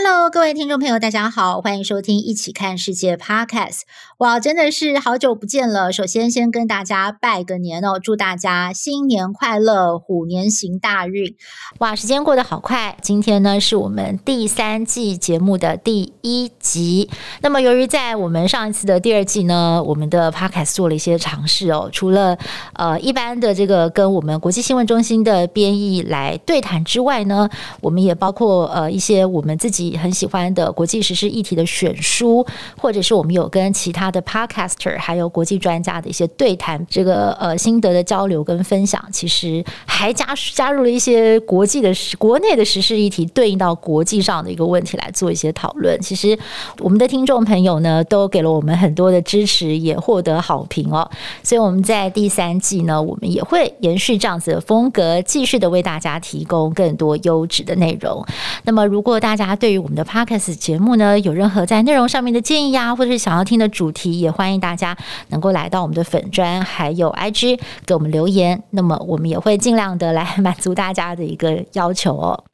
Hello，各位听众朋友，大家好，欢迎收听《一起看世界》Podcast。哇，真的是好久不见了！首先，先跟大家拜个年哦，祝大家新年快乐，虎年行大运！哇，时间过得好快，今天呢是我们第三季节目的第一集。那么，由于在我们上一次的第二季呢，我们的 Podcast 做了一些尝试哦，除了呃一般的这个跟我们国际新闻中心的编译来对谈之外呢，我们也包括呃一些我们自己很喜欢的国际时事议题的选书，或者是我们有跟其他。的 Podcaster 还有国际专家的一些对谈，这个呃心得的交流跟分享，其实还加加入了一些国际的国内的时事议题，对应到国际上的一个问题来做一些讨论。其实我们的听众朋友呢，都给了我们很多的支持，也获得好评哦。所以我们在第三季呢，我们也会延续这样子的风格，继续的为大家提供更多优质的内容。那么，如果大家对于我们的 Podcast 节目呢，有任何在内容上面的建议啊，或者是想要听的主题，也欢迎大家能够来到我们的粉砖还有 IG 给我们留言，那么我们也会尽量的来满足大家的一个要求哦。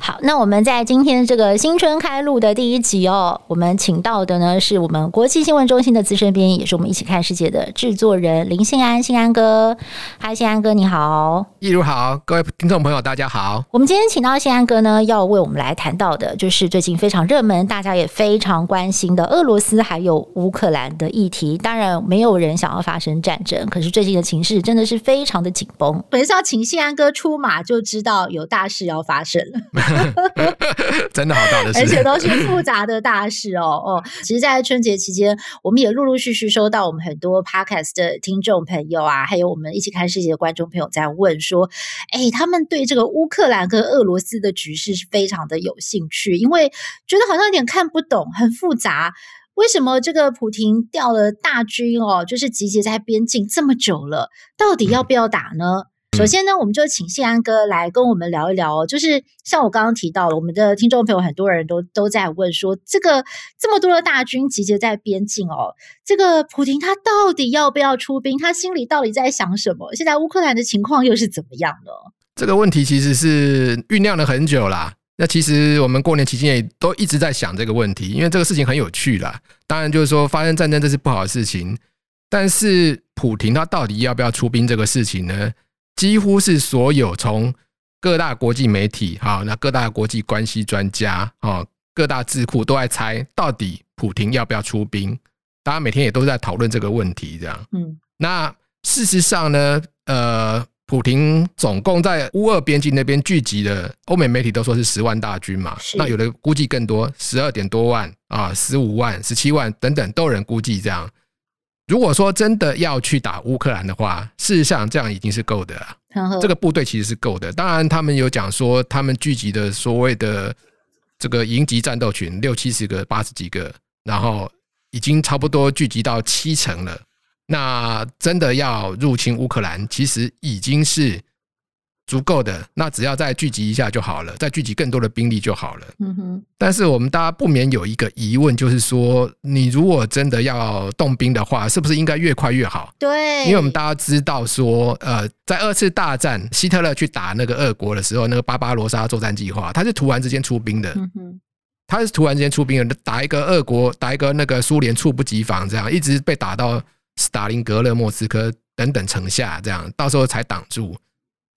好，那我们在今天这个新春开录的第一集哦，我们请到的呢是我们国际新闻中心的资深编译，也是我们一起看世界的制作人林信安，信安哥，嗨，信安哥你好，一如好，各位听众朋友大家好。我们今天请到信安哥呢，要为我们来谈到的就是最近非常热门，大家也非常关心的俄罗斯还有乌克兰的议题。当然，没有人想要发生战争，可是最近的情势真的是非常的紧绷。本是要请信安哥出马，就知道有大事要发生了。真的好大的事，而且都是复杂的大事哦哦。其实，在春节期间，我们也陆陆续续收到我们很多 Podcast 的听众朋友啊，还有我们一起看世界的观众朋友在问说：“哎，他们对这个乌克兰跟俄罗斯的局势是非常的有兴趣，因为觉得好像有点看不懂，很复杂。为什么这个普廷调了大军哦，就是集结在边境这么久了，到底要不要打呢？”首先呢，我们就请信安哥来跟我们聊一聊哦。就是像我刚刚提到了，我们的听众朋友很多人都都在问说，这个这么多的大军集结在边境哦，这个普亭他到底要不要出兵？他心里到底在想什么？现在乌克兰的情况又是怎么样呢？这个问题其实是酝酿了很久啦。那其实我们过年期间也都一直在想这个问题，因为这个事情很有趣啦。当然就是说发生战争这是不好的事情，但是普亭他到底要不要出兵这个事情呢？几乎是所有从各大国际媒体，哈，那各大国际关系专家，哈，各大智库都在猜，到底普廷要不要出兵？大家每天也都在讨论这个问题，这样。嗯，那事实上呢，呃，普廷总共在乌俄边境那边聚集的，欧美媒体都说是十万大军嘛，那有的估计更多，十二点多万啊，十五万、十七万等等，都有人估计这样。如果说真的要去打乌克兰的话，事实上这样已经是够的了。这个部队其实是够的。当然，他们有讲说，他们聚集的所谓的这个营级战斗群六七十个、八十几个，然后已经差不多聚集到七成了。那真的要入侵乌克兰，其实已经是。足够的，那只要再聚集一下就好了，再聚集更多的兵力就好了。嗯哼。但是我们大家不免有一个疑问，就是说，你如果真的要动兵的话，是不是应该越快越好？对。因为我们大家知道说，呃，在二次大战，希特勒去打那个俄国的时候，那个巴巴罗萨作战计划，他是突然之间出兵的。嗯哼。他是突然之间出兵的，打一个俄国，打一个那个苏联，猝不及防，这样一直被打到斯大林格勒、莫斯科等等城下，这样到时候才挡住。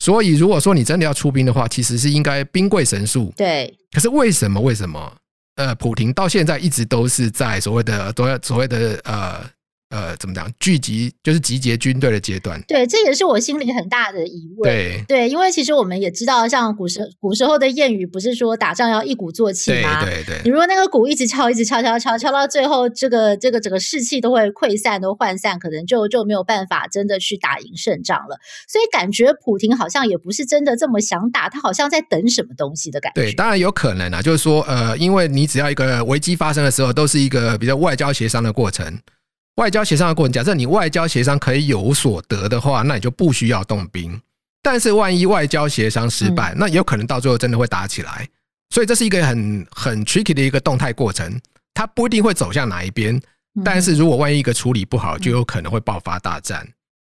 所以，如果说你真的要出兵的话，其实是应该兵贵神速。对。可是为什么？为什么？呃，普廷到现在一直都是在所谓的、所谓所谓的呃。呃，怎么讲？聚集就是集结军队的阶段。对，这也是我心里很大的疑问。对对，因为其实我们也知道，像古时古时候的谚语，不是说打仗要一鼓作气吗？对对对。你如果那个鼓一直敲，一直敲敲敲，敲到最后，这个这个整个士气都会溃散，都涣散，可能就就没有办法真的去打赢胜仗了。所以感觉普廷好像也不是真的这么想打，他好像在等什么东西的感觉。对，当然有可能啊，就是说，呃，因为你只要一个危机发生的时候，都是一个比较外交协商的过程。外交协商的过程，假设你外交协商可以有所得的话，那你就不需要动兵。但是万一外交协商失败，那也有可能到最后真的会打起来。所以这是一个很很 tricky 的一个动态过程，它不一定会走向哪一边。但是如果万一一个处理不好，就有可能会爆发大战。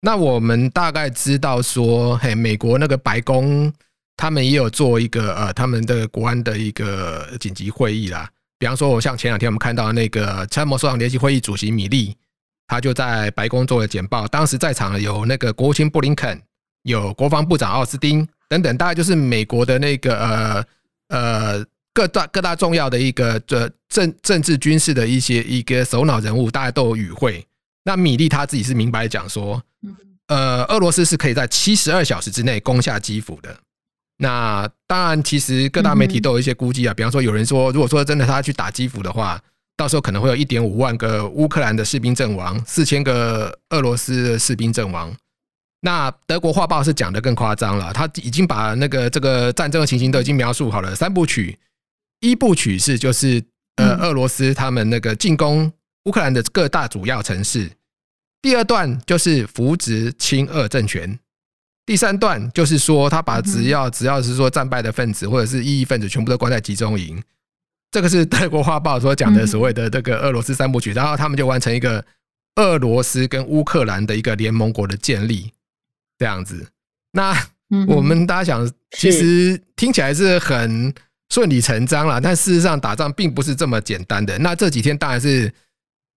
那我们大概知道说，嘿，美国那个白宫他们也有做一个呃，他们的国安的一个紧急会议啦。比方说，我像前两天我们看到那个参谋首长联席会议主席米利，他就在白宫做了简报。当时在场的有那个国务卿布林肯，有国防部长奥斯汀等等，大概就是美国的那个呃呃各大各大重要的一个这政政治军事的一些一个首脑人物，大家都有与会。那米利他自己是明白讲说，呃，俄罗斯是可以在七十二小时之内攻下基辅的。那当然，其实各大媒体都有一些估计啊，比方说有人说，如果说真的他去打基辅的话，到时候可能会有一点五万个乌克兰的士兵阵亡，四千个俄罗斯的士兵阵亡。那德国画报是讲的更夸张了，他已经把那个这个战争的情形都已经描述好了，三部曲，一部曲是就是呃俄罗斯他们那个进攻。乌克兰的各大主要城市，第二段就是扶植亲俄政权，第三段就是说他把只要只要是说战败的分子或者是异议分子全部都关在集中营，这个是德国画报所讲的所谓的这个俄罗斯三部曲，然后他们就完成一个俄罗斯跟乌克兰的一个联盟国的建立，这样子。那我们大家想，其实听起来是很顺理成章啦，但事实上打仗并不是这么简单的。那这几天当然是。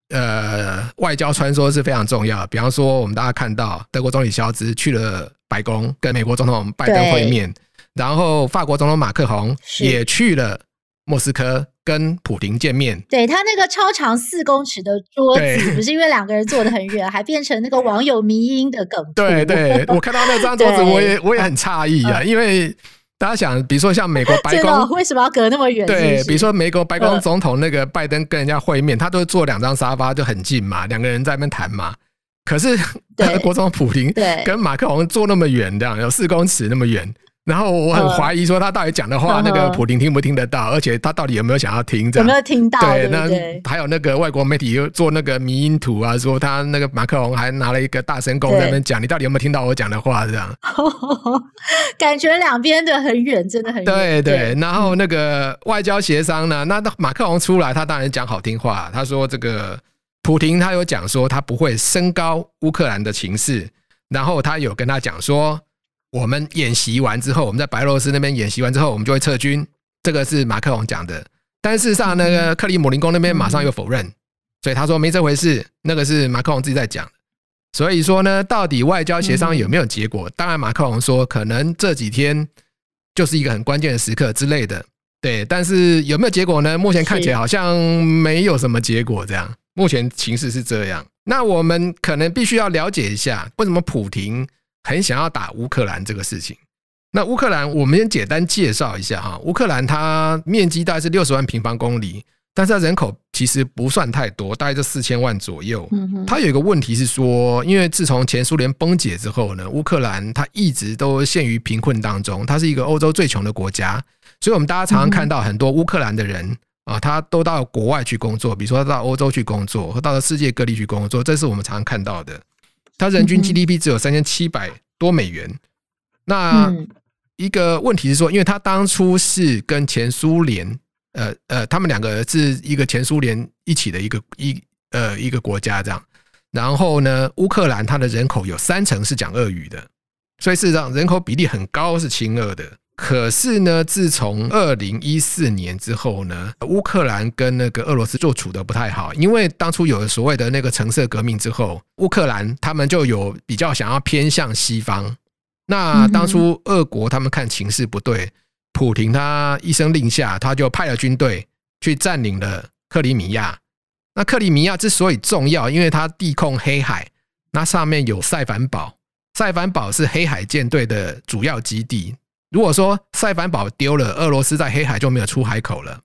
呃，外交穿梭是非常重要。比方说，我们大家看到德国总理肖兹去了白宫，跟美国总统拜登会面，然后法国总统马克宏也去了莫斯科，跟普丁见面。对，他那个超长四公尺的桌子，不是因为两个人坐得很远，还变成那个网友迷因的梗。对对，我看到那张桌子，我也我也很诧异啊，因为。大家想，比如说像美国白宫，为什么要隔那么远？对，比如说美国白宫总统那个拜登跟人家会面，他都坐两张沙发就很近嘛，两个人在那边谈嘛。可是德 国总统普丁跟马克龙坐那么远，这样有四公尺那么远。然后我很怀疑说他到底讲的话，那个普丁听不听得到？而且他到底有没有想要听？这样有没有听到？对，那还有那个外国媒体又做那个迷因图啊，说他那个马克龙还拿了一个大声公在那边讲，你到底有没有听到我讲的话？这样，感觉两边的很远，真的很远。对对。然后那个外交协商呢，那马克龙出来，他当然讲好听话，他说这个普丁他有讲说他不会升高乌克兰的情势，然后他有跟他讲说。我们演习完之后，我们在白俄罗斯那边演习完之后，我们就会撤军。这个是马克龙讲的，但事实上，那个克里姆林宫那边马上又否认，所以他说没这回事。那个是马克龙自己在讲。所以说呢，到底外交协商有没有结果？当然，马克龙说可能这几天就是一个很关键的时刻之类的。对，但是有没有结果呢？目前看起来好像没有什么结果。这样，目前情势是这样。那我们可能必须要了解一下，为什么普丁很想要打乌克兰这个事情。那乌克兰，我们先简单介绍一下哈。乌克兰它面积大概是六十万平方公里，但是它人口其实不算太多，大概就四千万左右。它有一个问题是说，因为自从前苏联崩解之后呢，乌克兰它一直都陷于贫困当中，它是一个欧洲最穷的国家。所以，我们大家常常看到很多乌克兰的人啊，他都到国外去工作，比如说他到欧洲去工作，或到了世界各地去工作，这是我们常常看到的。它人均 GDP 只有三千七百多美元。那一个问题是说，因为它当初是跟前苏联，呃呃，他们两个是一个前苏联一起的一个一呃一个国家这样。然后呢，乌克兰它的人口有三成是讲俄语的，所以事实上人口比例很高是亲俄的。可是呢，自从二零一四年之后呢，乌克兰跟那个俄罗斯就处的不太好，因为当初有了所谓的那个橙色革命之后，乌克兰他们就有比较想要偏向西方。那当初俄国他们看情势不对，普廷他一声令下，他就派了军队去占领了克里米亚。那克里米亚之所以重要，因为它地控黑海，那上面有塞凡堡，塞凡堡是黑海舰队的主要基地。如果说塞凡堡丢了，俄罗斯在黑海就没有出海口了。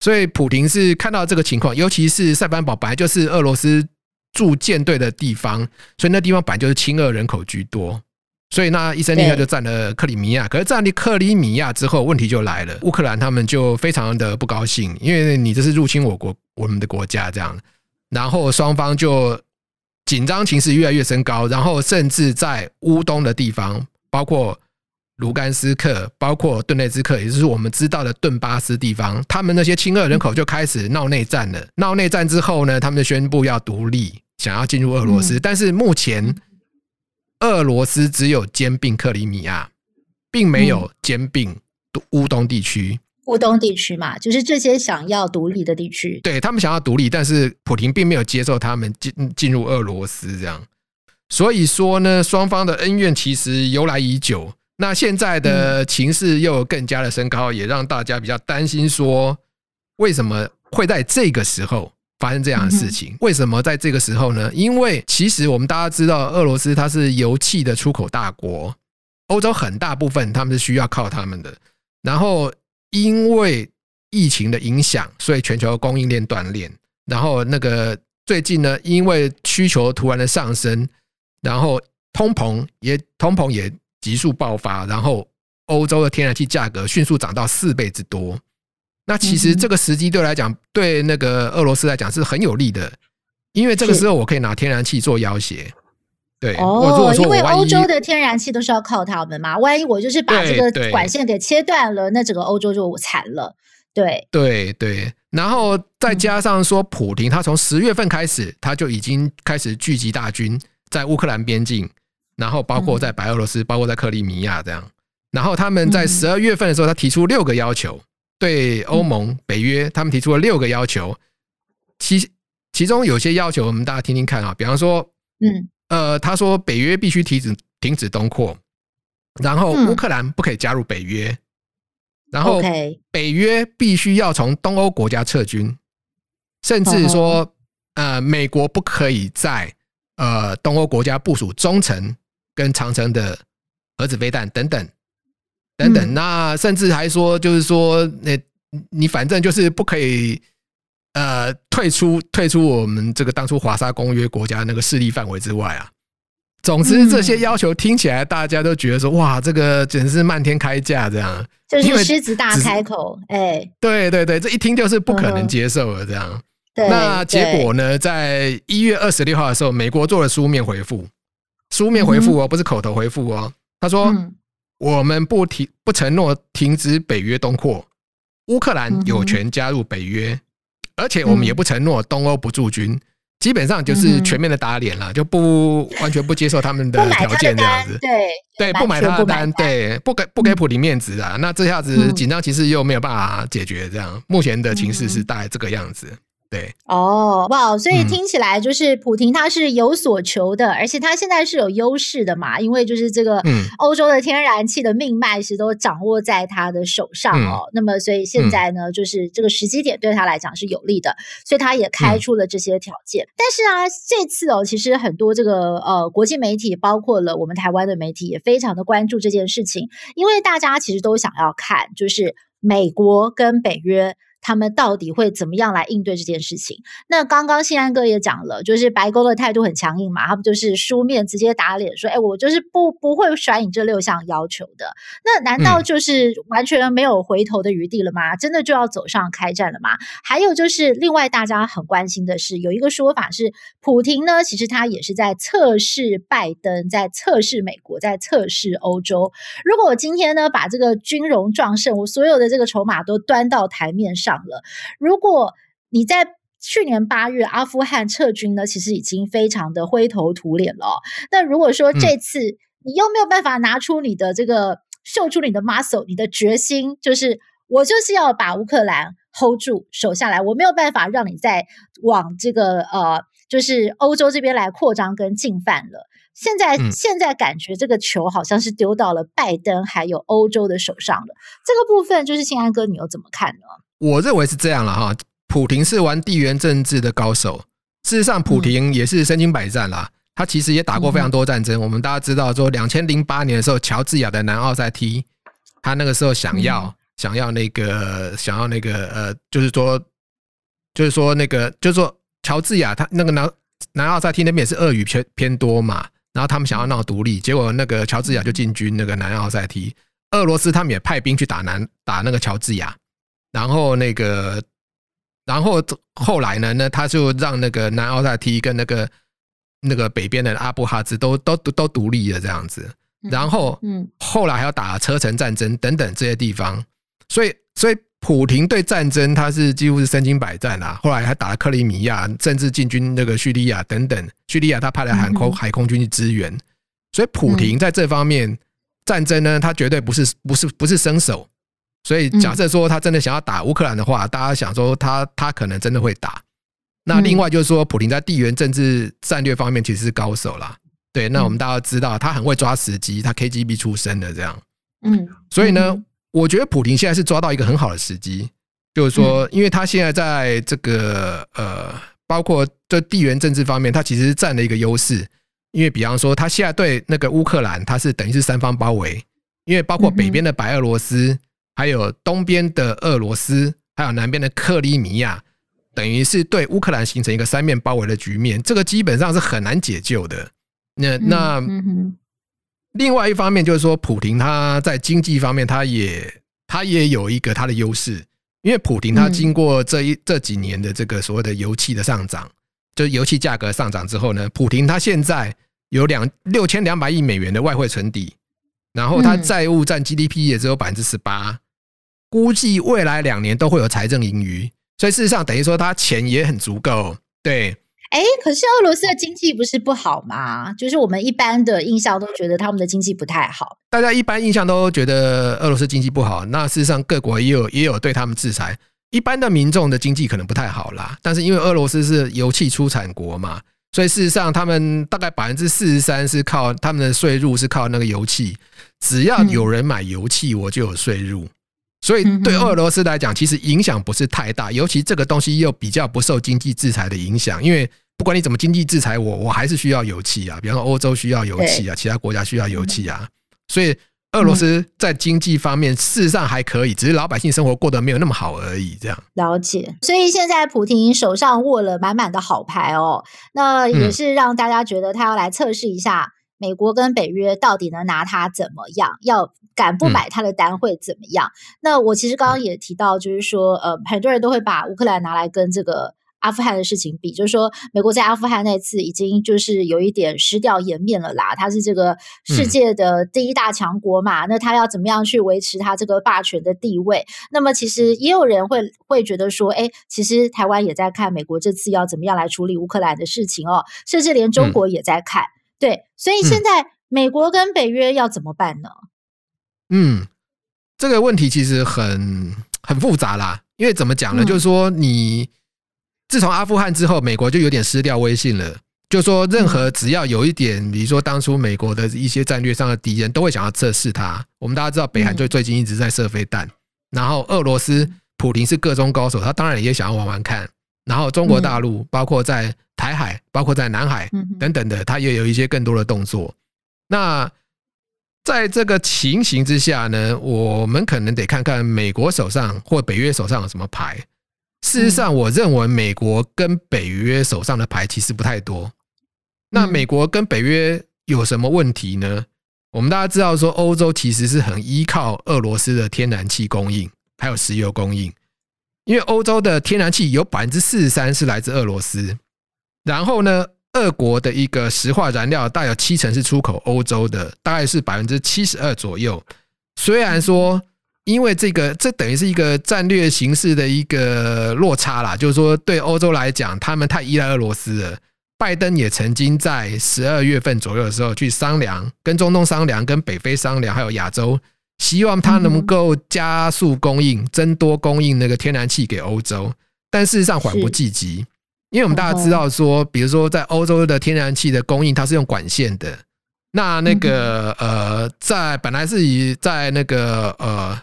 所以普丁是看到这个情况，尤其是塞凡堡本来就是俄罗斯驻舰队的地方，所以那地方本来就是亲俄人口居多。所以那一声立刻就占了克里米亚。可是占了克里米亚之后，问题就来了，乌克兰他们就非常的不高兴，因为你这是入侵我国我们的国家这样。然后双方就紧张情势越来越升高，然后甚至在乌东的地方，包括卢甘斯克、包括顿内兹克，也就是我们知道的顿巴斯地方，他们那些亲俄人口就开始闹内战了。闹内战之后呢，他们就宣布要独立，想要进入俄罗斯。但是目前俄罗斯只有兼并克里米亚，并没有兼并乌东地区。乌东地区嘛，就是这些想要独立的地区。对，他们想要独立，但是普廷并没有接受他们进进入俄罗斯这样。所以说呢，双方的恩怨其实由来已久。那现在的情势又更加的升高，也让大家比较担心，说为什么会在这个时候发生这样的事情？为什么在这个时候呢？因为其实我们大家知道，俄罗斯它是油气的出口大国，欧洲很大部分他们是需要靠他们的，然后。因为疫情的影响，所以全球供应链断裂。然后那个最近呢，因为需求突然的上升，然后通膨也通膨也急速爆发，然后欧洲的天然气价格迅速涨到四倍之多。那其实这个时机对来讲，对那个俄罗斯来讲是很有利的，因为这个时候我可以拿天然气做要挟。对哦，因为欧洲的天然气都是要靠他们嘛，万一我就是把这个管线给切断了，那整个欧洲就惨了。对对对，然后再加上说，普廷他从十月份开始，他就已经开始聚集大军在乌克兰边境，然后包括在白俄罗斯，包括在克里米亚这样。然后他们在十二月份的时候，他提出六个要求，对欧盟、北约他们提出了六个要求，其其中有些要求我们大家听听看啊，比方说，嗯。呃，他说北约必须停止停止东扩，然后乌克兰不可以加入北约，嗯、然后北约必须要从东欧国家撤军，甚至说呃，美国不可以在呃东欧国家部署中程跟长城的核子飞弹等等等等。嗯、那甚至还说，就是说，那你反正就是不可以。呃，退出退出我们这个当初华沙公约国家那个势力范围之外啊。总之，这些要求听起来大家都觉得说，哇，这个简直是漫天开价这样，就是狮子大开口，哎，对对对，这一听就是不可能接受的这样。那结果呢，在一月二十六号的时候，美国做了书面回复，书面回复哦，不是口头回复哦。他说，我们不停不承诺停止北约东扩，乌克兰有权加入北约。而且我们也不承诺东欧不驻军，基本上就是全面的打脸了，就不完全不接受他们的条件这样子。对对，不买他的单，对，不给不给普林面子啊。那这下子紧张其实又没有办法解决，这样目前的情势是大概这个样子。对哦，哇，所以听起来就是普亭他是有所求的，嗯、而且他现在是有优势的嘛，因为就是这个欧洲的天然气的命脉是都掌握在他的手上哦。嗯、那么所以现在呢，就是这个时机点对他来讲是有利的，所以他也开出了这些条件。嗯、但是啊，这次哦，其实很多这个呃国际媒体，包括了我们台湾的媒体，也非常的关注这件事情，因为大家其实都想要看，就是美国跟北约。他们到底会怎么样来应对这件事情？那刚刚信安哥也讲了，就是白宫的态度很强硬嘛，他们就是书面直接打脸说：“哎，我就是不不会甩你这六项要求的。”那难道就是完全没有回头的余地了吗？真的就要走上开战了吗？还有就是，另外大家很关心的是，有一个说法是，普廷呢，其实他也是在测试拜登，在测试美国，在测试欧洲。如果我今天呢，把这个军容壮盛，我所有的这个筹码都端到台面上。了，如果你在去年八月阿富汗撤军呢，其实已经非常的灰头土脸了。那如果说这次你又没有办法拿出你的这个秀出你的 muscle，你的决心，就是我就是要把乌克兰 hold 住守下来，我没有办法让你再往这个呃，就是欧洲这边来扩张跟进犯了。现在现在感觉这个球好像是丢到了拜登还有欧洲的手上了。这个部分就是信安哥，你又怎么看呢？我认为是这样了哈，普廷是玩地缘政治的高手。事实上，普廷也是身经百战啦。他其实也打过非常多战争。我们大家知道，说两千零八年的时候，乔治亚的南奥塞梯，他那个时候想要想要那个想要那个呃，就是说就是说那个就是说乔治亚他那个南南奥塞梯那边也是俄语偏偏多嘛，然后他们想要闹独立，结果那个乔治亚就进军那个南奥塞梯。俄罗斯他们也派兵去打南打那个乔治亚。然后那个然后后来呢，那他就让那个南奥塞梯跟那个那个北边的阿布哈兹都都都独立了这样子。然后，嗯，后来还要打车臣战争等等这些地方。所以，所以普廷对战争他是几乎是身经百战啊。后来还打了克里米亚，甚至进军那个叙利亚等等。叙利亚他派了海空海空军去支援。所以，普廷在这方面战争呢，他绝对不是不是不是生手。所以，假设说他真的想要打乌克兰的话，大家想说他他可能真的会打。那另外就是说，普林在地缘政治战略方面其实是高手啦。对，那我们大家都知道他很会抓时机，他 KGB 出身的这样。嗯，所以呢，我觉得普林现在是抓到一个很好的时机，就是说，因为他现在在这个呃，包括这地缘政治方面，他其实是占了一个优势。因为比方说，他现在对那个乌克兰，他是等于是三方包围，因为包括北边的白俄罗斯。还有东边的俄罗斯，还有南边的克里米亚，等于是对乌克兰形成一个三面包围的局面，这个基本上是很难解救的。那那另外一方面就是说，普廷他在经济方面，他也他也有一个他的优势，因为普廷他经过这一这几年的这个所谓的油气的上涨，就是油气价格上涨之后呢，普廷他现在有两六千两百亿美元的外汇存底，然后他债务占 GDP 也只有百分之十八。估计未来两年都会有财政盈余，所以事实上等于说他钱也很足够。对，哎，可是俄罗斯的经济不是不好吗？就是我们一般的印象都觉得他们的经济不太好。大家一般印象都觉得俄罗斯经济不好，那事实上各国也有也有对他们制裁。一般的民众的经济可能不太好啦，但是因为俄罗斯是油气出产国嘛，所以事实上他们大概百分之四十三是靠他们的税入是靠那个油气，只要有人买油气，我就有税入。所以对俄罗斯来讲，其实影响不是太大，尤其这个东西又比较不受经济制裁的影响，因为不管你怎么经济制裁我，我还是需要油气啊。比方说欧洲需要油气啊，其他国家需要油气啊。所以俄罗斯在经济方面事实上还可以，只是老百姓生活过得没有那么好而已。这样了解。所以现在普亭手上握了满满的好牌哦，那也是让大家觉得他要来测试一下美国跟北约到底能拿它怎么样，要。敢不买他的单会怎么样？嗯、那我其实刚刚也提到，就是说，呃，很多人都会把乌克兰拿来跟这个阿富汗的事情比，就是说，美国在阿富汗那次已经就是有一点失掉颜面了啦。他是这个世界的第一大强国嘛，嗯、那他要怎么样去维持他这个霸权的地位？那么其实也有人会会觉得说，哎，其实台湾也在看美国这次要怎么样来处理乌克兰的事情哦，甚至连中国也在看。嗯、对，所以现在美国跟北约要怎么办呢？嗯，这个问题其实很很复杂啦，因为怎么讲呢？就是说，你自从阿富汗之后，美国就有点失掉威信了。就是说，任何只要有一点，比如说当初美国的一些战略上的敌人，都会想要测试它。我们大家知道，北韩就最近一直在射飞弹，然后俄罗斯普林是个中高手，他当然也想要玩玩看。然后中国大陆，包括在台海，包括在南海等等的，它也有一些更多的动作。那在这个情形之下呢，我们可能得看看美国手上或北约手上有什么牌。事实上，我认为美国跟北约手上的牌其实不太多。那美国跟北约有什么问题呢？我们大家知道说，欧洲其实是很依靠俄罗斯的天然气供应，还有石油供应，因为欧洲的天然气有百分之四十三是来自俄罗斯。然后呢，俄国的一个石化燃料，大有七成是出口欧洲的，大概是百分之七十二左右。虽然说，因为这个，这等于是一个战略形势的一个落差啦，就是说，对欧洲来讲，他们太依赖俄罗斯了。拜登也曾经在十二月份左右的时候去商量，跟中东商量，跟北非商量，还有亚洲，希望它能够加速供应、增多供应那个天然气给欧洲。但事实上，缓不济急。因为我们大家知道说，比如说在欧洲的天然气的供应，它是用管线的。那那个呃，在本来是以在那个呃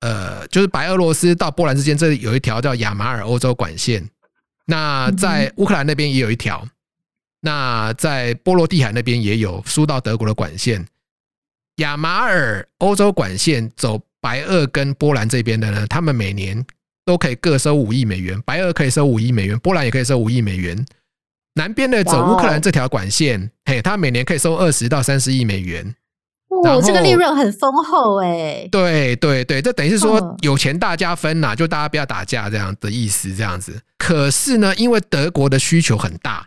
呃，就是白俄罗斯到波兰之间，这里有一条叫亚马尔欧洲管线。那在乌克兰那边也有一条。那在波罗的海那边也有输到德国的管线。亚马尔欧洲管线走白俄跟波兰这边的呢，他们每年。都可以各收五亿美元，白俄可以收五亿美元，波兰也可以收五亿美元。南边的走乌克兰这条管线，嘿，它每年可以收二十到三十亿美元。哦，这个利润很丰厚哎。对对对，这等于是说有钱大家分呐、啊，就大家不要打架这样的意思，这样子。可是呢，因为德国的需求很大，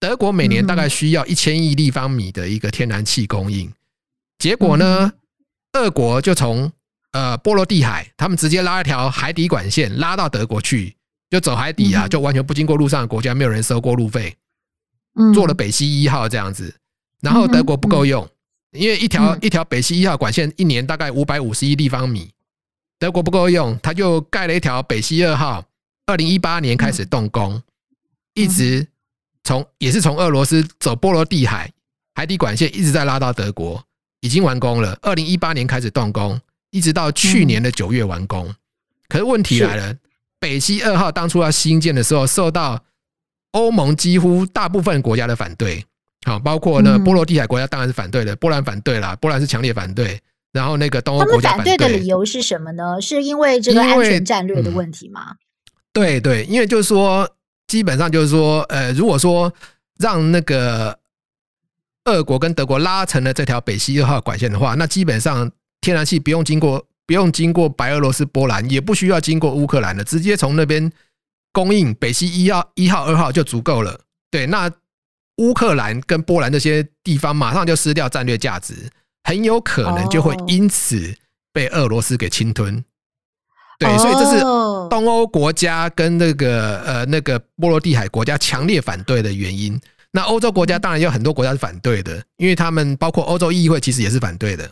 德国每年大概需要一千亿立方米的一个天然气供应，结果呢，俄国就从呃波罗的海，他们直接拉一条海底管线拉到德国去，就走海底啊，就完全不经过路上的国家，没有人收过路费，做了北溪一号这样子，然后德国不够用。因为一条一条北溪一号管线一年大概五百五十亿立方米，德国不够用，他就盖了一条北溪二号，二零一八年开始动工，一直从也是从俄罗斯走波罗的海海底管线一直在拉到德国，已经完工了。二零一八年开始动工，一直到去年的九月完工。可是问题来了，北溪二号当初要新建的时候，受到欧盟几乎大部分国家的反对。好，包括呢，波罗的海国家当然是反对的，波兰反对啦，波兰是强烈反对。然后那个东欧国家反对，反对的理由是什么呢？是因为这个安全战略的问题吗？对对，因为就是说，基本上就是说，呃，如果说让那个俄国跟德国拉成了这条北溪二号管线的话，那基本上天然气不用经过不用经过白俄罗斯、波兰，也不需要经过乌克兰了，直接从那边供应北溪一号、一号、二号就足够了。对，那。乌克兰跟波兰这些地方马上就失掉战略价值，很有可能就会因此被俄罗斯给侵吞。对，所以这是东欧国家跟那个呃那个波罗的海国家强烈反对的原因。那欧洲国家当然有很多国家是反对的，因为他们包括欧洲议会其实也是反对的。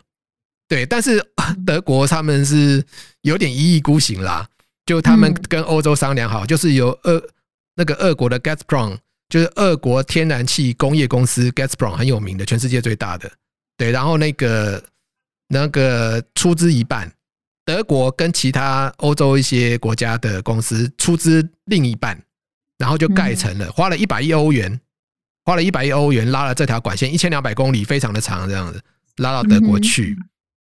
对，但是德国他们是有点一意孤行啦，就他们跟欧洲商量好，就是由俄那个俄国的 Gazprom。就是俄国天然气工业公司 Gazprom 很有名的，全世界最大的。对，然后那个那个出资一半，德国跟其他欧洲一些国家的公司出资另一半，然后就盖成了，花了一百亿欧元，花了一百亿欧元拉了这条管线一千两百公里，非常的长，这样子拉到德国去。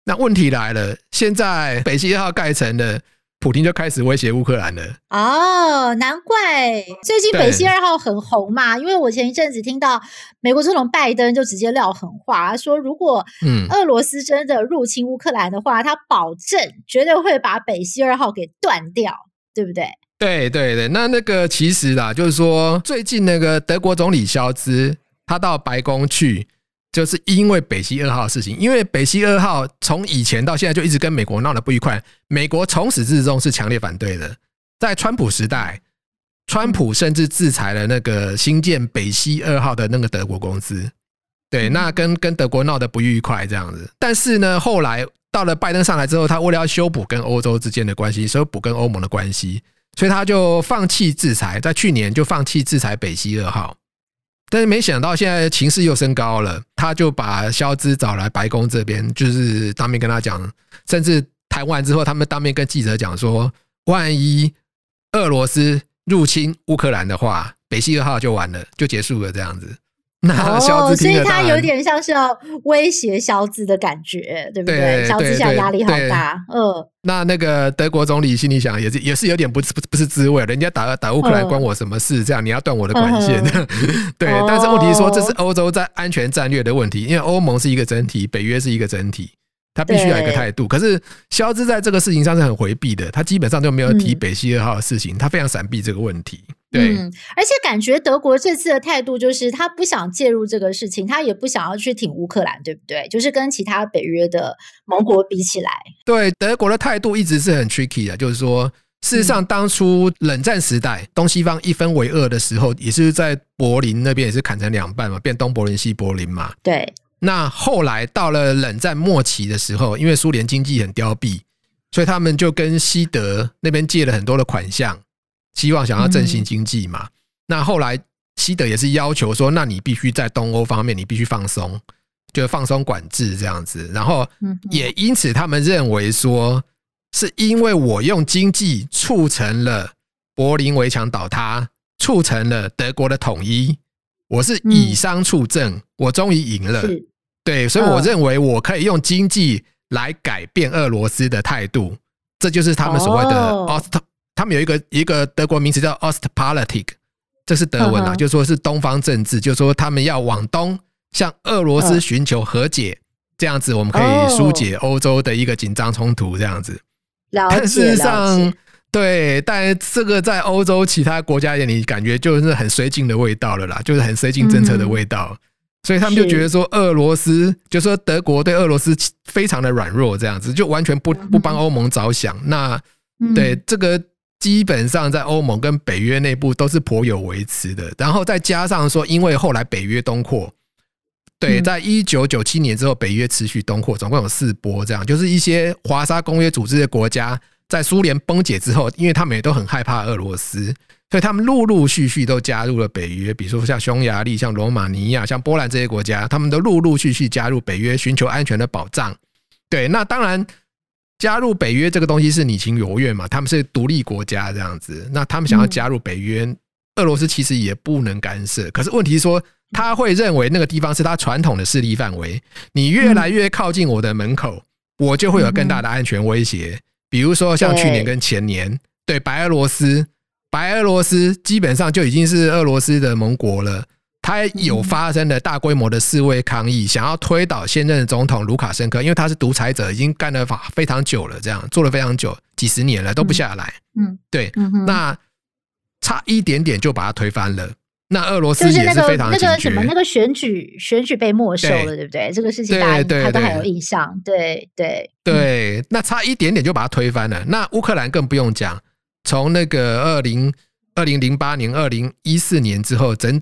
那问题来了，现在北溪二号盖成了。普京就开始威胁乌克兰了。哦，难怪最近北溪二号很红嘛，因为我前一阵子听到美国总统拜登就直接撂狠话，说如果俄罗斯真的入侵乌克兰的话，他保证绝对会把北溪二号给断掉，对不对？对对对，那那个其实啦，就是说最近那个德国总理肖兹他到白宫去。就是因为北溪二号的事情，因为北溪二号从以前到现在就一直跟美国闹得不愉快，美国从始至终是强烈反对的。在川普时代，川普甚至制裁了那个新建北溪二号的那个德国公司，对，那跟跟德国闹得不愉快这样子。但是呢，后来到了拜登上来之后，他为了要修补跟欧洲之间的关系，修补跟欧盟的关系，所以他就放弃制裁，在去年就放弃制裁北溪二号。但是没想到现在情势又升高了，他就把肖兹找来白宫这边，就是当面跟他讲，甚至谈完之后，他们当面跟记者讲说，万一俄罗斯入侵乌克兰的话，北溪二号就完了，就结束了这样子。那萧兹，所以他有点像是要威胁萧兹的感觉，对不对？萧兹现在压力好大，嗯。那那个德国总理心里想，也是也是有点不不不是滋味，人家打打乌克兰关我什么事？这样你要断我的管线，对。但是问题是说，这是欧洲在安全战略的问题，因为欧盟是一个整体，北约是一个整体。他必须要有一个态度，可是肖兹在这个事情上是很回避的，他基本上就没有提北溪二号的事情，他非常闪避这个问题。对，嗯，而且感觉德国这次的态度就是他不想介入这个事情，他也不想要去挺乌克兰，对不对？就是跟其他北约的盟国比起来，对，德国的态度一直是很 tricky 的，就是说，事实上当初冷战时代东西方一分为二的时候，也是在柏林那边也是砍成两半嘛，变东柏林西柏林嘛，对。那后来到了冷战末期的时候，因为苏联经济很凋敝，所以他们就跟西德那边借了很多的款项，希望想要振兴经济嘛。那后来西德也是要求说，那你必须在东欧方面你必须放松，就放松管制这样子。然后也因此他们认为说，是因为我用经济促成了柏林围墙倒塌，促成了德国的统一。我是以商促政，我终于赢了。对，所以我认为我可以用经济来改变俄罗斯的态度，这就是他们所谓的 Ost。他们有一个一个德国名词叫 Ostpolitik，这是德文啊，就说是东方政治，就说他们要往东向俄罗斯寻求和解，这样子我们可以疏解欧洲的一个紧张冲突，这样子。但事实上，对，但这个在欧洲其他国家眼里，感觉就是很绥靖的味道了啦，就是很绥靖政策的味道。嗯所以他们就觉得说，俄罗斯就说德国对俄罗斯非常的软弱，这样子就完全不不帮欧盟着想。那对这个基本上在欧盟跟北约内部都是颇有维持的。然后再加上说，因为后来北约东扩，对，在一九九七年之后，北约持续东扩，总共有四波，这样就是一些华沙公约组织的国家，在苏联崩解之后，因为他们也都很害怕俄罗斯。所以他们陆陆续续都加入了北约，比如说像匈牙利、像罗马尼亚、像波兰这些国家，他们都陆陆续续加入北约，寻求安全的保障。对，那当然加入北约这个东西是你情我愿嘛，他们是独立国家这样子，那他们想要加入北约，俄罗斯其实也不能干涉。可是问题说，他会认为那个地方是他传统的势力范围，你越来越靠近我的门口，我就会有更大的安全威胁。比如说像去年跟前年，对白俄罗斯。白俄罗斯基本上就已经是俄罗斯的盟国了，他有发生了大规模的示威抗议，想要推倒现任总统卢卡申科，因为他是独裁者，已经干了非常久了，这样做了非常久，几十年了都不下来。嗯，对，那差一点点就把他推翻了。那俄罗斯也是非常那个什么那个选举选举被没收了，对不对？这个事情大家都还有印象。对对对，那差一点点就把他推翻了。那乌克兰更不用讲。从那个二零二零零八年、二零一四年之后，整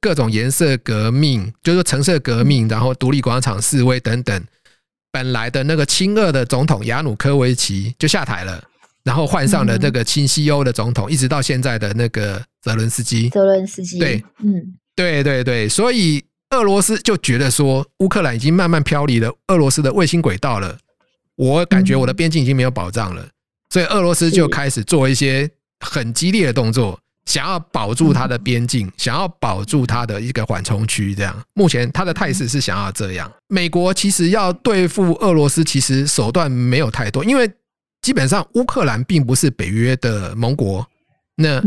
各种颜色革命，就是橙色革命，然后独立广场示威等等，本来的那个亲俄的总统亚努科维奇就下台了，然后换上了那个亲西欧的总统，一直到现在的那个泽伦斯基。泽伦斯基，对，嗯，对对对，所以俄罗斯就觉得说，乌克兰已经慢慢飘离了俄罗斯的卫星轨道了，我感觉我的边境已经没有保障了。所以俄罗斯就开始做一些很激烈的动作，想要保住它的边境，想要保住它的一个缓冲区。这样，目前它的态势是想要这样。美国其实要对付俄罗斯，其实手段没有太多，因为基本上乌克兰并不是北约的盟国，那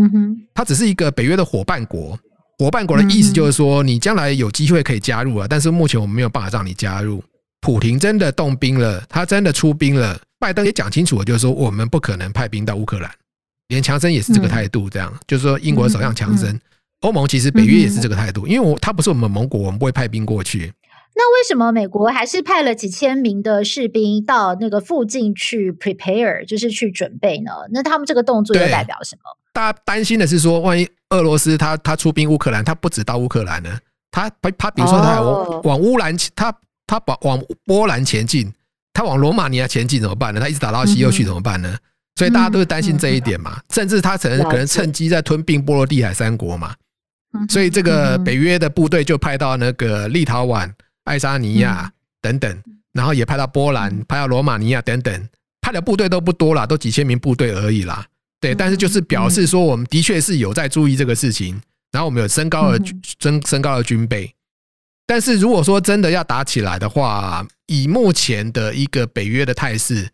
它只是一个北约的伙伴国。伙伴国的意思就是说，你将来有机会可以加入了，但是目前我们没有办法让你加入。普亭真的动兵了，他真的出兵了。拜登也讲清楚了，就是说我们不可能派兵到乌克兰，连强生也是这个态度。这样就是说，英国首相强生，欧盟其实北约也是这个态度，因为我他不是我们盟国，我们不会派兵过去。那为什么美国还是派了几千名的士兵到那个附近去 prepare，就是去准备呢？那他们这个动作又代表什么？大家担心的是说，万一俄罗斯他他出兵乌克兰，他不止到乌克兰呢，他他比如说他往往乌兰他。他往往波兰前进，他往罗马尼亚前进怎么办呢？他一直打到西欧去怎么办呢？所以大家都是担心这一点嘛。甚至他可能可能趁机在吞并波罗的海三国嘛。所以这个北约的部队就派到那个立陶宛、爱沙尼亚等等，然后也派到波兰、派到罗马尼亚等等，派的部队都不多啦，都几千名部队而已啦。对，但是就是表示说，我们的确是有在注意这个事情，然后我们有升高了升升高了军备。但是如果说真的要打起来的话，以目前的一个北约的态势，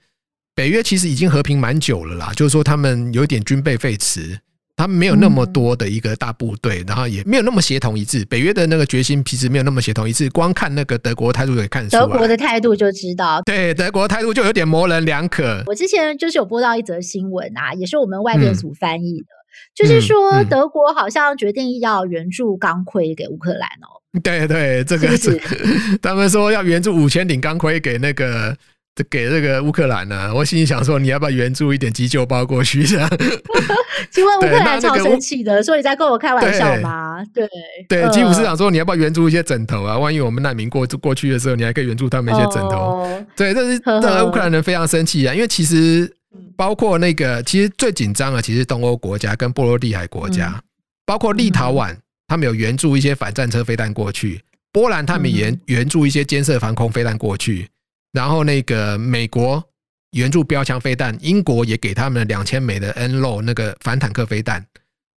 北约其实已经和平蛮久了啦。就是说他们有点军备废弛，他们没有那么多的一个大部队，然后也没有那么协同一致。北约的那个决心其实没有那么协同一致，光看那个德国态度可以看出来。德国的态度就知道，对德国的态度就有点模棱两可。我之前就是有播到一则新闻啊，也是我们外电组翻译的，就是说德国好像决定要援助钢盔给乌克兰哦。对对，这个是 他们说要援助五千顶钢盔给那个给这个乌克兰呢。我心里想说，你要不要援助一点急救包过去？这样，请问乌克兰超生气的，说你在跟我开玩笑吗？对对，基辅市长说你要不要援助一些枕头啊？万一我们难民过过去的时候，你还可以援助他们一些枕头。对，这是让乌克兰人非常生气啊，因为其实包括那个其实最紧张的，其实东欧国家跟波罗的海国家，包括立陶宛。他们有援助一些反战车飞弹过去，波兰他们援援助一些肩射防空飞弹过去，然后那个美国援助标枪飞弹，英国也给他们两千枚的 N low 那个反坦克飞弹，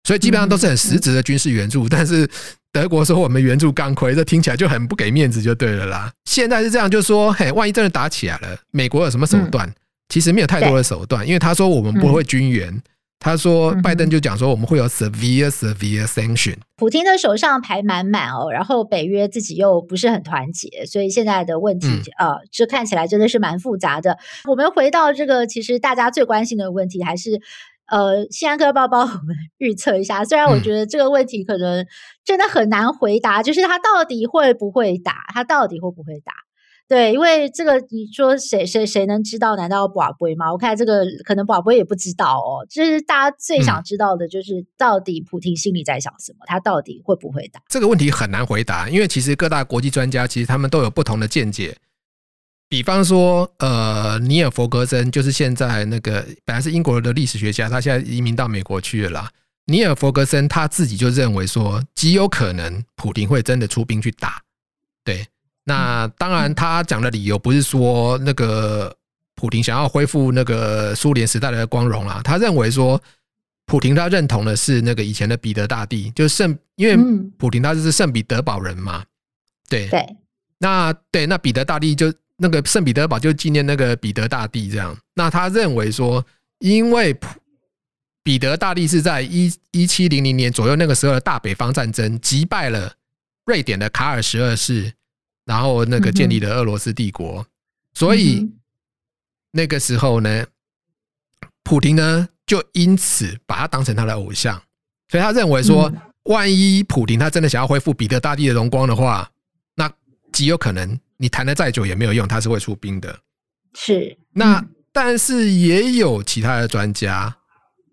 所以基本上都是很实质的军事援助。但是德国说我们援助钢盔，这听起来就很不给面子，就对了啦。现在是这样，就是说，嘿，万一真的打起来了，美国有什么手段？其实没有太多的手段，因为他说我们不会军援。他说拜登就讲说我们会有 severe severe sanction。普京的手上牌满满哦，然后北约自己又不是很团结，所以现在的问题啊，这、嗯呃、看起来真的是蛮复杂的。我们回到这个，其实大家最关心的问题还是呃，新安哥帮帮我们预测一下。虽然我觉得这个问题可能真的很难回答，嗯、就是他到底会不会打，他到底会不会打？对，因为这个你说谁谁谁能知道？难道宝贝吗？我看这个可能宝贝也不知道哦。就是大家最想知道的，就是到底普丁心里在想什么？他到底会不会打？这个问题很难回答，因为其实各大国际专家其实他们都有不同的见解。比方说，呃，尼尔弗格森就是现在那个本来是英国的历史学家，他现在移民到美国去了啦。尼尔弗格森他自己就认为说，极有可能普丁会真的出兵去打，对。那当然，他讲的理由不是说那个普廷想要恢复那个苏联时代的光荣啊。他认为说，普廷他认同的是那个以前的彼得大帝，就是圣，因为普廷他就是圣彼得堡人嘛。对对，那对那彼得大帝就那个圣彼得堡就纪念那个彼得大帝这样。那他认为说，因为普彼得大帝是在一一七零零年左右那个时候的大北方战争击败了瑞典的卡尔十二世。然后那个建立了俄罗斯帝国，所以那个时候呢，普京呢就因此把他当成他的偶像，所以他认为说，万一普京他真的想要恢复彼得大帝的荣光的话，那极有可能你谈的再久也没有用，他是会出兵的。是，那但是也有其他的专家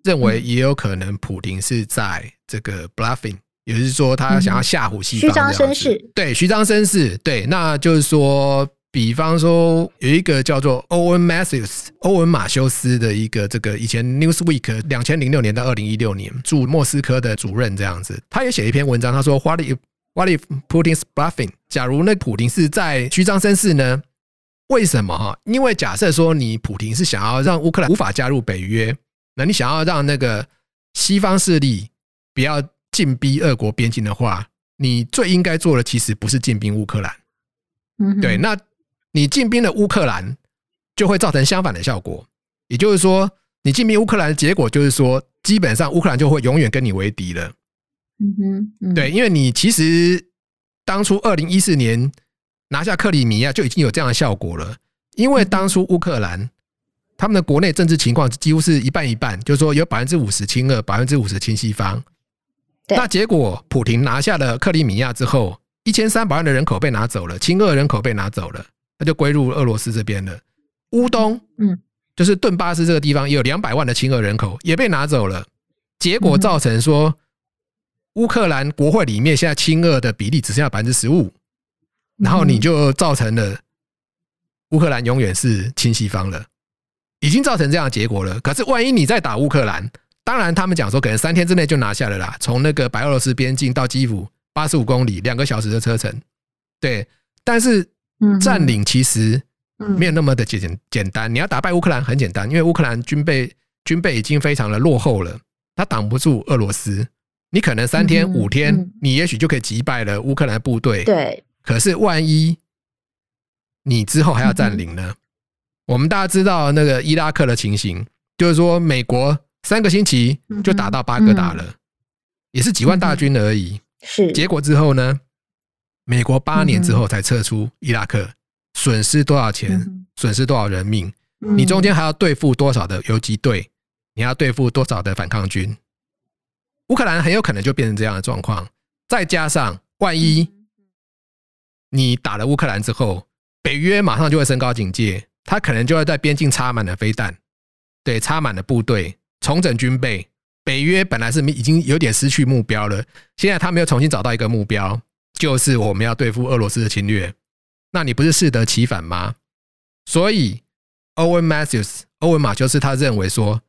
认为，也有可能普京是在这个 bluffing。也就是说，他想要吓唬西方，虚张声势。对，虚张声势。对，那就是说，比方说有一个叫做欧文马修斯，欧文马修斯的一个这个以前 Newsweek 两千零六年到二零一六年驻莫斯科的主任这样子，他也写一篇文章，他说：“What if What if Putin's bluffing？假如那普丁是在虚张声势呢？为什么哈？因为假设说你普丁是想要让乌克兰无法加入北约，那你想要让那个西方势力不要。”进逼俄国边境的话，你最应该做的其实不是进兵乌克兰，嗯，对，那你进兵了乌克兰，就会造成相反的效果。也就是说，你进兵乌克兰的结果就是说，基本上乌克兰就会永远跟你为敌了。嗯哼，对，因为你其实当初二零一四年拿下克里米亚就已经有这样的效果了，因为当初乌克兰他们的国内政治情况几乎是一半一半，就是说有百分之五十亲俄，百分之五十亲西方。那结果，普廷拿下了克里米亚之后，一千三百万的人口被拿走了，亲俄人口被拿走了，他就归入俄罗斯这边了。乌东，嗯，就是顿巴斯这个地方也有两百万的亲俄人口也被拿走了，结果造成说，乌克兰国会里面现在亲俄的比例只剩下百分之十五，然后你就造成了乌克兰永远是亲西方了，已经造成这样的结果了。可是万一你再打乌克兰？当然，他们讲说可能三天之内就拿下了啦。从那个白俄罗斯边境到基辅，八十五公里，两个小时的车程。对，但是占领其实没有那么的简简单。你要打败乌克兰很简单，因为乌克兰军备军备已经非常的落后了，他挡不住俄罗斯。你可能三天五天，你也许就可以击败了乌克兰部队。对，可是万一你之后还要占领呢？我们大家知道那个伊拉克的情形，就是说美国。三个星期就打到巴格达了，也是几万大军而已。是结果之后呢？美国八年之后才撤出伊拉克，损失多少钱？损失多少人命？你中间还要对付多少的游击队？你要对付多少的反抗军？乌克兰很有可能就变成这样的状况。再加上万一你打了乌克兰之后，北约马上就会升高警戒，他可能就会在边境插满了飞弹，对，插满了部队。重整军备，北约本来是已经有点失去目标了，现在他们又重新找到一个目标，就是我们要对付俄罗斯的侵略。那你不是适得其反吗？所以，欧文马修斯，欧文马修斯他认为说，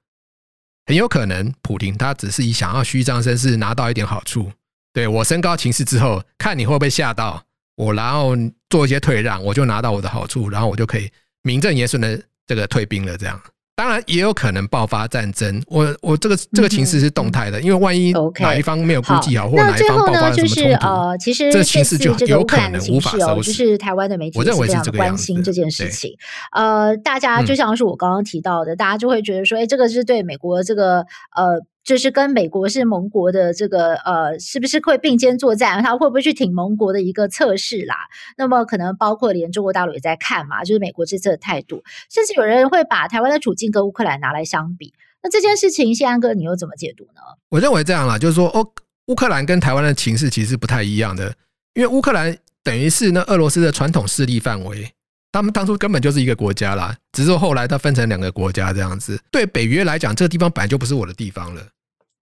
很有可能普丁他只是以想要虚张声势拿到一点好处，对，我升高情势之后，看你会不会吓到我，然后做一些退让，我就拿到我的好处，然后我就可以名正言顺的这个退兵了，这样。当然也有可能爆发战争。我我这个这个情势是动态的，嗯、因为万一哪一方没有估计好，好或哪一方爆发什么冲突，就是呃，其实这情势就有可能无法收拾。就是台湾的媒体是非常关心这件事情。呃，大家就像是我刚刚提到的，嗯、大家就会觉得说，哎，这个是对美国这个呃。就是跟美国是盟国的这个呃，是不是会并肩作战？他会不会去挺盟国的一个测试啦？那么可能包括连中国大陆也在看嘛，就是美国这次的态度，甚至有人会把台湾的处境跟乌克兰拿来相比。那这件事情，信安哥你又怎么解读呢？我认为这样啦，就是说，哦，乌克兰跟台湾的情势其实不太一样的，因为乌克兰等于是那俄罗斯的传统势力范围。他们当初根本就是一个国家啦，只是后来它分成两个国家这样子。对北约来讲，这个地方本来就不是我的地方了。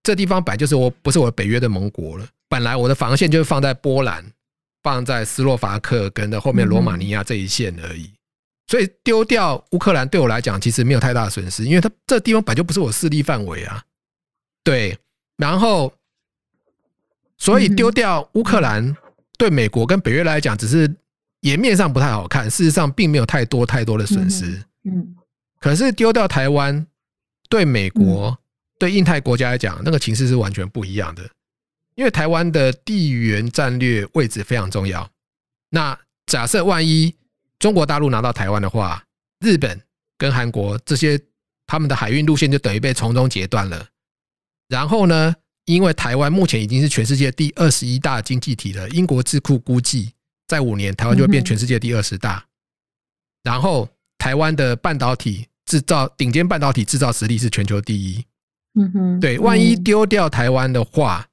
这地方本来就是我不是我北约的盟国了。本来我的防线就是放在波兰、放在斯洛伐克跟的后面罗马尼亚这一线而已。所以丢掉乌克兰对我来讲其实没有太大的损失，因为它这地方本来就不是我势力范围啊。对，然后所以丢掉乌克兰对美国跟北约来讲只是。颜面上不太好看，事实上并没有太多太多的损失。嗯，可是丢掉台湾，对美国、对印太国家来讲，那个情势是完全不一样的。因为台湾的地缘战略位置非常重要。那假设万一中国大陆拿到台湾的话，日本跟韩国这些他们的海运路线就等于被从中截断了。然后呢，因为台湾目前已经是全世界第二十一大经济体了，英国智库估计。在五年，台湾就会变全世界第二十大。然后，台湾的半导体制造顶尖半导体制造实力是全球第一。嗯哼，对，万一丢掉台湾的话，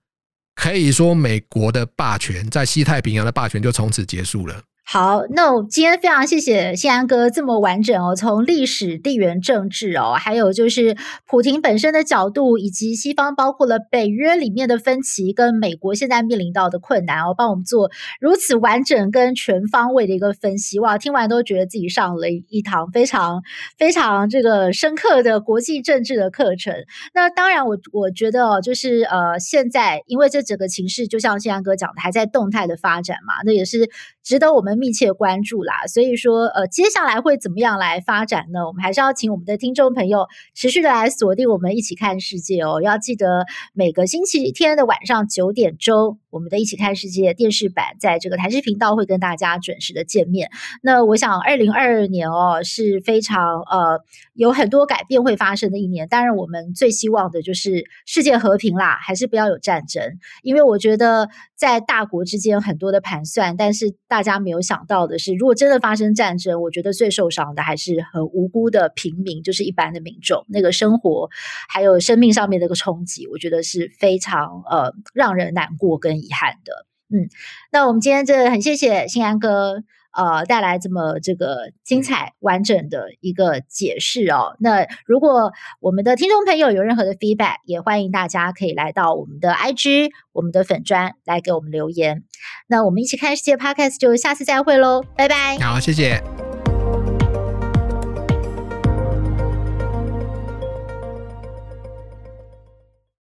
可以说美国的霸权在西太平洋的霸权就从此结束了。好，那我今天非常谢谢信安哥这么完整哦，从历史、地缘政治哦，还有就是普亭本身的角度，以及西方包括了北约里面的分歧，跟美国现在面临到的困难哦，帮我们做如此完整跟全方位的一个分析。哇，听完都觉得自己上了一堂非常非常这个深刻的国际政治的课程。那当然我，我觉得哦，就是呃，现在因为这整个情势，就像信安哥讲的，还在动态的发展嘛，那也是值得我们。密切关注啦，所以说，呃，接下来会怎么样来发展呢？我们还是要请我们的听众朋友持续的来锁定我们一起看世界哦。要记得每个星期天的晚上九点钟，我们的一起看世界电视版在这个台视频道会跟大家准时的见面。那我想，二零二二年哦是非常呃有很多改变会发生的一年。当然，我们最希望的就是世界和平啦，还是不要有战争，因为我觉得在大国之间很多的盘算，但是大家没有。想到的是，如果真的发生战争，我觉得最受伤的还是很无辜的平民，就是一般的民众，那个生活还有生命上面的一个冲击，我觉得是非常呃让人难过跟遗憾的。嗯，那我们今天这很谢谢新安哥。呃，带来这么这个精彩完整的一个解释哦。那如果我们的听众朋友有任何的 feedback，也欢迎大家可以来到我们的 IG、我们的粉砖来给我们留言。那我们一起看世界 Podcast，就下次再会喽，拜拜。好，谢谢。